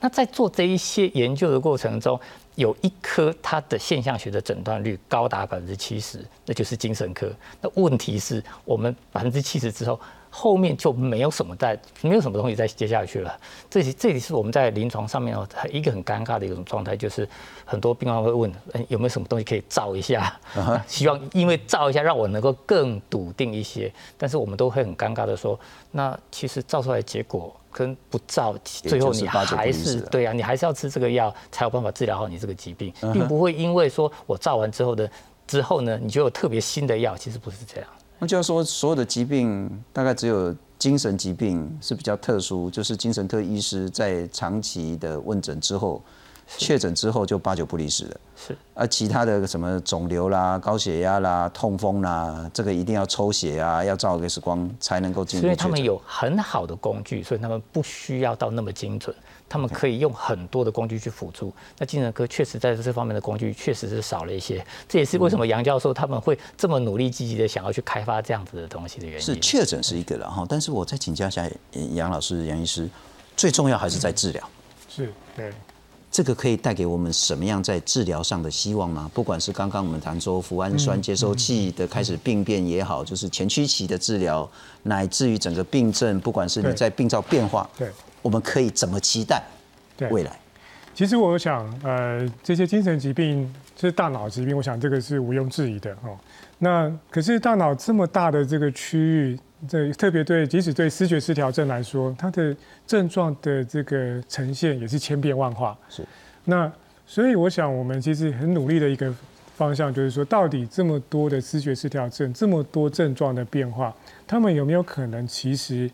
那在做这一些研究的过程中，有一科它的现象学的诊断率高达百分之七十，那就是精神科。那问题是我们百分之七十之后，后面就没有什么在，没有什么东西再接下去了。这里这里是我们在临床上面哦，一个很尴尬的一种状态，就是很多病患会问，有没有什么东西可以照一下？希望因为照一下让我能够更笃定一些。但是我们都会很尴尬的说，那其实照出来结果。跟不照，最后你还是对啊，你还是要吃这个药才有办法治疗好你这个疾病，并不会因为说我照完之后的之后呢，你就有特别新的药，其实不是这样。那就要说所有的疾病，大概只有精神疾病是比较特殊，就是精神科医师在长期的问诊之后。确诊之后就八九不离十了，是。而其他的什么肿瘤啦、高血压啦、痛风啦，这个一定要抽血啊，要照 X 光才能够进入。所以他们有很好的工具，所以他们不需要到那么精准，他们可以用很多的工具去辅助。那精神科确实在这方面的工具确实是少了一些，这也是为什么杨教授他们会这么努力积极的想要去开发这样子的东西的原因。是确诊是一个了哈，但是我再请教一下杨老师、杨医师，最重要还是在治疗。是，对。这个可以带给我们什么样在治疗上的希望吗？不管是刚刚我们谈说脯氨酸接收器的开始病变也好，就是前驱期的治疗，乃至于整个病症，不管是你在病灶变化，对，我们可以怎么期待未来？其实我想，呃，这些精神疾病是大脑疾病，我想这个是毋庸置疑的哦。那可是大脑这么大的这个区域。这特别对，即使对视觉失调症来说，它的症状的这个呈现也是千变万化。是，那所以我想，我们其实很努力的一个方向，就是说，到底这么多的视觉失调症，这么多症状的变化，他们有没有可能其实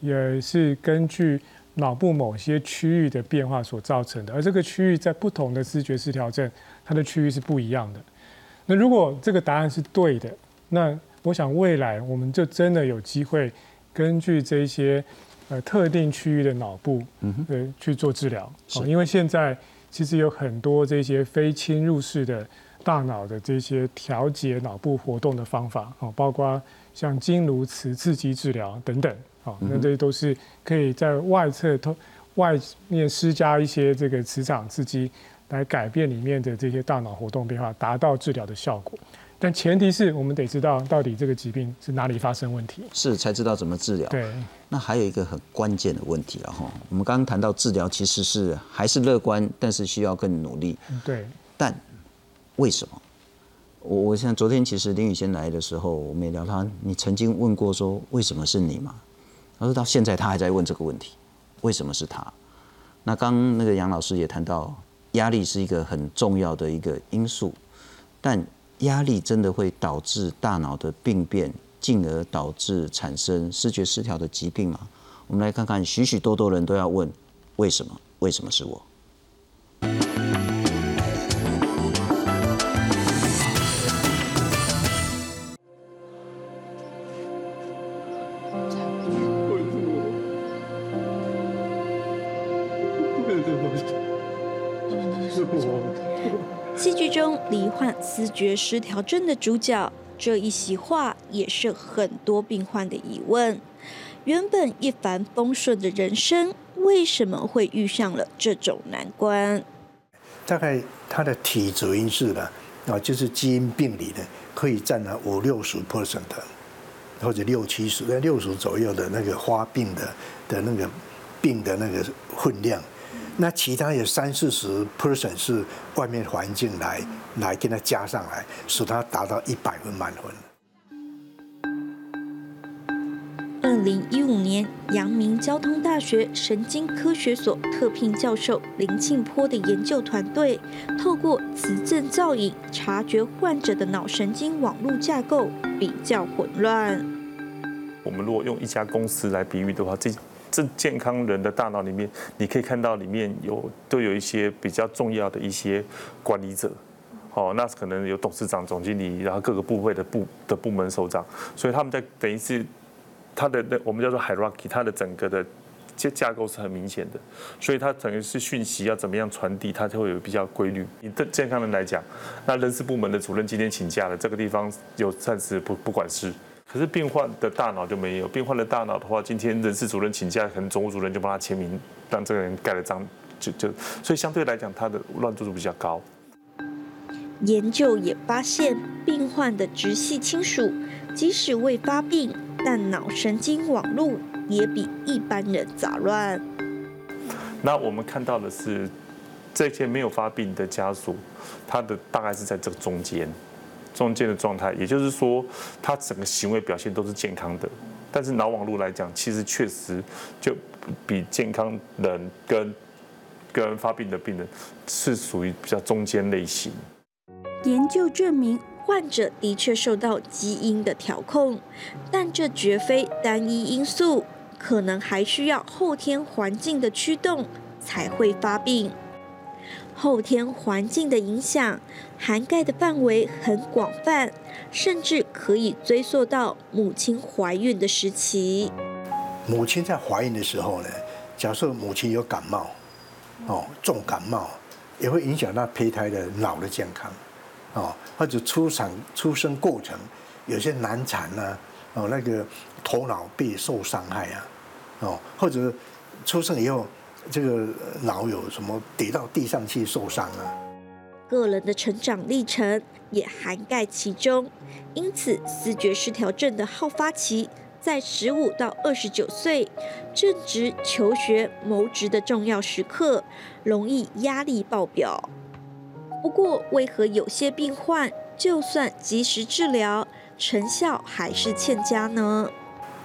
也是根据脑部某些区域的变化所造成的，而这个区域在不同的视觉失调症，它的区域是不一样的。那如果这个答案是对的，那我想未来我们就真的有机会根据这些呃特定区域的脑部，呃去做治疗。哦，因为现在其实有很多这些非侵入式的大脑的这些调节脑部活动的方法，哦，包括像经颅磁刺激治疗等等。好，那这些都是可以在外侧通外面施加一些这个磁场刺激，来改变里面的这些大脑活动变化，达到治疗的效果。但前提是我们得知道到底这个疾病是哪里发生问题，是才知道怎么治疗。对，那还有一个很关键的问题了哈，我们刚刚谈到治疗其实是还是乐观，但是需要更努力。对，但为什么？我我想昨天其实林宇先来的时候，我们也聊他，你曾经问过说为什么是你嘛？他说到现在他还在问这个问题，为什么是他？那刚那个杨老师也谈到，压力是一个很重要的一个因素，但压力真的会导致大脑的病变，进而导致产生视觉失调的疾病吗？我们来看看，许许多多人都要问，为什么？为什么是我？患思觉失调症的主角，这一席话也是很多病患的疑问。原本一帆风顺的人生，为什么会遇上了这种难关？大概他的体质因素呢，啊，就是基因病理的，可以占了五六十 percent 的，或者六七十、在六十左右的那个发病的的那个病的那个分量。那其他有三四十 percent 是外面环境来来给他加上来，使他达到一百分满分。二零一五年，阳明交通大学神经科学所特聘教授林庆坡的研究团队，透过磁振造影察觉患者的脑神经网络架构比较混乱。我们如果用一家公司来比喻的话，这。这健康人的大脑里面，你可以看到里面有都有一些比较重要的一些管理者，哦，那可能有董事长、总经理，然后各个部会的部的部门首长，所以他们在等于是他的那我们叫做 hierarchy，他的整个的架架构是很明显的，所以它等于是讯息要怎么样传递，它就会有比较规律。你对健康人来讲，那人事部门的主任今天请假了，这个地方有暂时不不管事。可是病患的大脑就没有，病患的大脑的话，今天人事主任请假，可能总务主任就帮他签名，让这个人盖了章，就就，所以相对来讲，他的乱度比较高。研究也发现，病患的直系亲属即使未发病，但脑神经网络也比一般人杂乱。那我们看到的是，这些没有发病的家属，他的大概是在这个中间。中间的状态，也就是说，他整个行为表现都是健康的，但是脑网络来讲，其实确实就比健康人跟跟发病的病人是属于比较中间类型。研究证明，患者的确受到基因的调控，但这绝非单一因素，可能还需要后天环境的驱动才会发病。后天环境的影响涵盖的范围很广泛，甚至可以追溯到母亲怀孕的时期。母亲在怀孕的时候呢，假设母亲有感冒，哦，重感冒，也会影响到胚胎的脑的健康，哦，或者出产出生过程有些难产呢，哦，那个头脑被受伤害啊，哦，或者出生以后。这个脑有什么跌到地上去受伤啊？个人的成长历程也涵盖其中，因此思觉失调症的好发期在十五到二十九岁，正值求学谋职的重要时刻，容易压力爆表。不过，为何有些病患就算及时治疗，成效还是欠佳呢？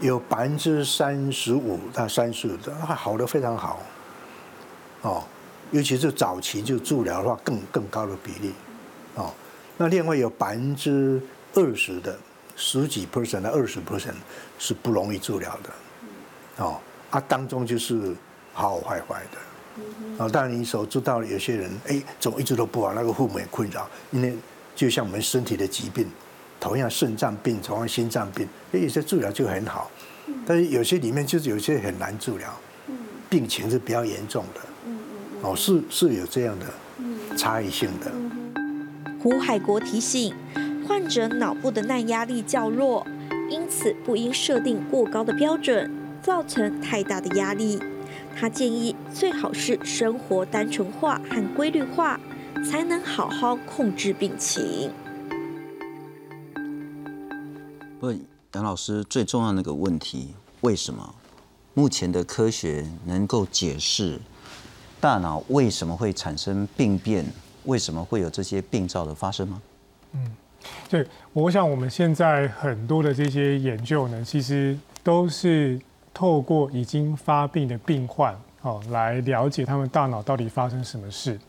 有百分之三十五到三十五的，好的非常好。哦，尤其是早期就治疗的话，更更高的比例，哦，那另外有百分之二十的十几 percent 的二十 percent 是不容易治疗的，哦，啊当中就是好好坏坏的。啊，当然你所知道有些人，哎，怎么一直都不好，那个父母也困扰，因为就像我们身体的疾病，同样肾脏病，同样心脏病，哎，有些治疗就很好，但是有些里面就是有些很难治疗，病情是比较严重的。哦，是是有这样的差异性的。胡海国提醒，患者脑部的耐压力较弱，因此不应设定过高的标准，造成太大的压力。他建议最好是生活单纯化和规律化，才能好好控制病情。不，杨老师最重要那个问题，为什么目前的科学能够解释大脑为什么会产生病变？为什么会有这些病灶的发生吗？嗯，对，我想我们现在很多的这些研究呢，其实都是透过已经发病的病患哦，来了解他们大脑到底发生什么事。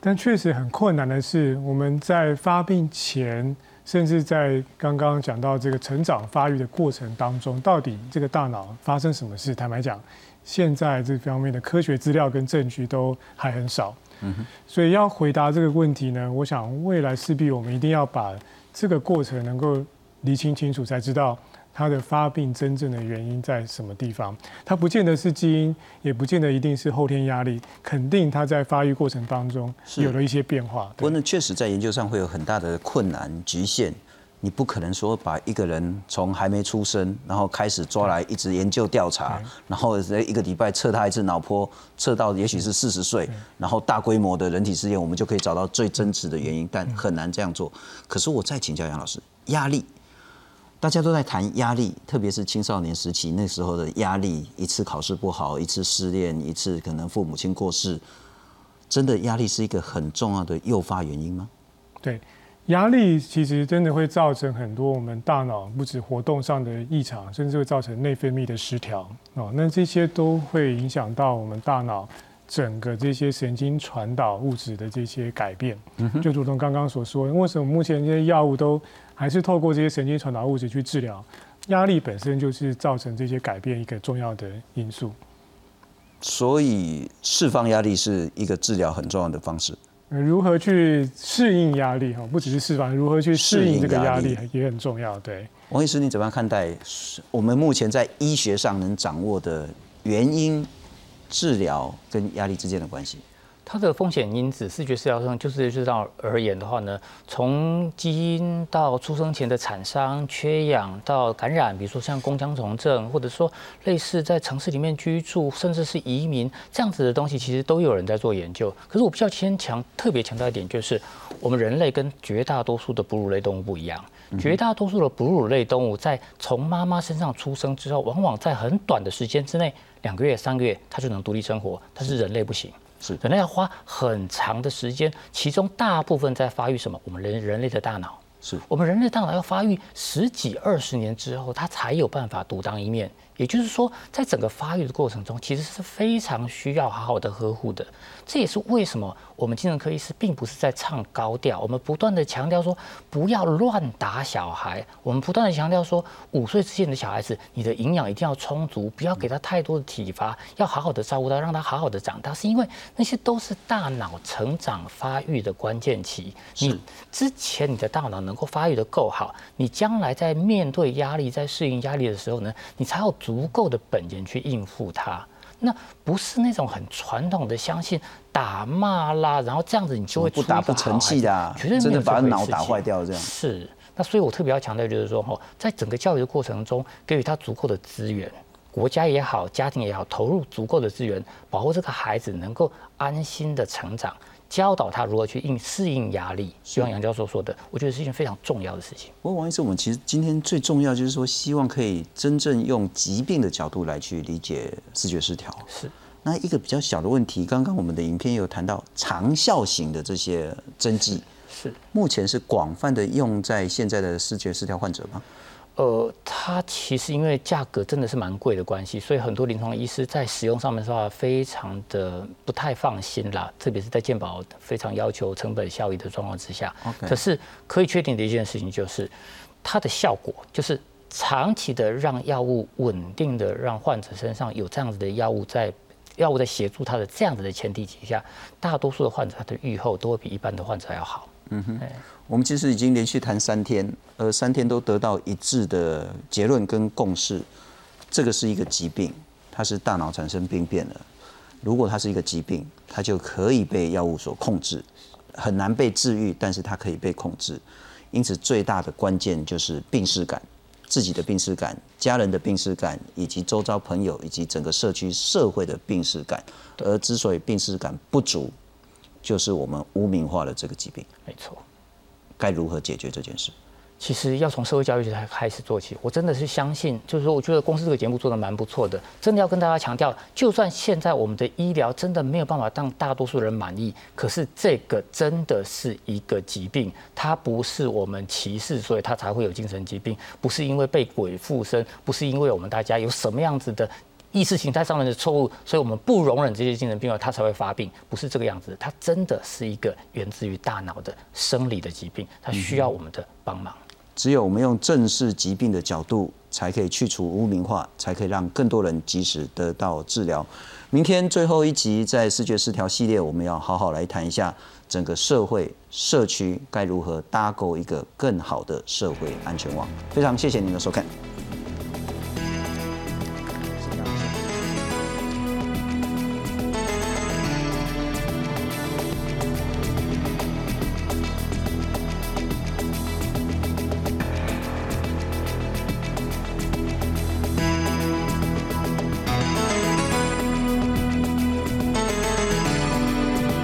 但确实很困难的是，我们在发病前，甚至在刚刚讲到这个成长发育的过程当中，到底这个大脑发生什么事？坦白讲，现在这方面的科学资料跟证据都还很少。所以要回答这个问题呢，我想未来势必我们一定要把这个过程能够理清清楚，才知道它的发病真正的原因在什么地方。它不见得是基因，也不见得一定是后天压力，肯定它在发育过程当中有了一些变化。不过呢，确实在研究上会有很大的困难局限。你不可能说把一个人从还没出生，然后开始抓来一直研究调查，然后在一个礼拜测他一次脑波，测到也许是四十岁，然后大规模的人体试验，我们就可以找到最真实的原因，但很难这样做。可是我再请教杨老师，压力，大家都在谈压力，特别是青少年时期那时候的压力，一次考试不好，一次失恋，一次可能父母亲过世，真的压力是一个很重要的诱发原因吗？对。压力其实真的会造成很多我们大脑不止活动上的异常，甚至会造成内分泌的失调哦。那这些都会影响到我们大脑整个这些神经传导物质的这些改变。嗯就如同刚刚所说，为什么目前这些药物都还是透过这些神经传导物质去治疗？压力本身就是造成这些改变一个重要的因素。所以释放压力是一个治疗很重要的方式。如何去适应压力？哈，不只是释放，如何去适应这个压力也很重要。对，王医师，你怎么样看待我们目前在医学上能掌握的原因、治疗跟压力之间的关系？它的风险因子，视觉失调症就是知道而言的话呢，从基因到出生前的产伤、缺氧到感染，比如说像弓腔虫症，或者说类似在城市里面居住，甚至是移民这样子的东西，其实都有人在做研究。可是我比较先强特别强调一点，就是我们人类跟绝大多数的哺乳类动物不一样，绝大多数的哺乳类动物在从妈妈身上出生之后，往往在很短的时间之内，两个月、三个月，它就能独立生活，但是人类不行。是，可能要花很长的时间，其中大部分在发育什么？我们人人类的大脑，是我们人类大脑要发育十几二十年之后，它才有办法独当一面。也就是说，在整个发育的过程中，其实是非常需要好好的呵护的。这也是为什么我们精神科医师并不是在唱高调，我们不断的强调说不要乱打小孩，我们不断的强调说五岁之前的小孩子，你的营养一定要充足，不要给他太多的体罚，要好好的照顾他，让他好好的长大，是因为那些都是大脑成长发育的关键期。你之前你的大脑能够发育的够好，你将来在面对压力、在适应压力的时候呢，你才有。足够的本钱去应付它，那不是那种很传统的相信打骂啦，然后这样子你就会不打不成器的，绝对真的把脑打坏掉这样。是，那所以我特别要强调就是说，哈，在整个教育的过程中，给予他足够的资源，国家也好，家庭也好，投入足够的资源，保护这个孩子能够安心的成长。教导他如何去应适应压力，希望杨教授说的，我觉得是一件非常重要的事情。不过王医生，我们其实今天最重要就是说，希望可以真正用疾病的角度来去理解视觉失调。是，那一个比较小的问题，刚刚我们的影片有谈到长效型的这些针剂，是目前是广泛的用在现在的视觉失调患者吗？呃，它其实因为价格真的是蛮贵的关系，所以很多临床医师在使用上面的话，非常的不太放心啦。特别是在健保非常要求成本效益的状况之下。可是可以确定的一件事情就是，它的效果就是长期的让药物稳定的让患者身上有这样子的药物在药物在协助他的这样子的前提底下，大多数的患者他的预后都会比一般的患者要好。嗯哼，我们其实已经连续谈三天，而三天都得到一致的结论跟共识，这个是一个疾病，它是大脑产生病变了。如果它是一个疾病，它就可以被药物所控制，很难被治愈，但是它可以被控制。因此，最大的关键就是病视感，自己的病视感、家人的病视感，以及周遭朋友以及整个社区社会的病视感。而之所以病视感不足，就是我们污名化的这个疾病。没错，该如何解决这件事？其实要从社会教育才开始做起。我真的是相信，就是说，我觉得公司这个节目做的蛮不错的。真的要跟大家强调，就算现在我们的医疗真的没有办法让大多数人满意，可是这个真的是一个疾病，它不是我们歧视，所以它才会有精神疾病，不是因为被鬼附身，不是因为我们大家有什么样子的意识形态上面的错误，所以我们不容忍这些精神病患他才会发病，不是这个样子。它真的是一个源自于大脑的生理的疾病，它需要我们的帮忙。只有我们用正视疾病的角度，才可以去除污名化，才可以让更多人及时得到治疗。明天最后一集在视觉失调系列，我们要好好来谈一下整个社会社区该如何搭构一个更好的社会安全网。非常谢谢您的收看。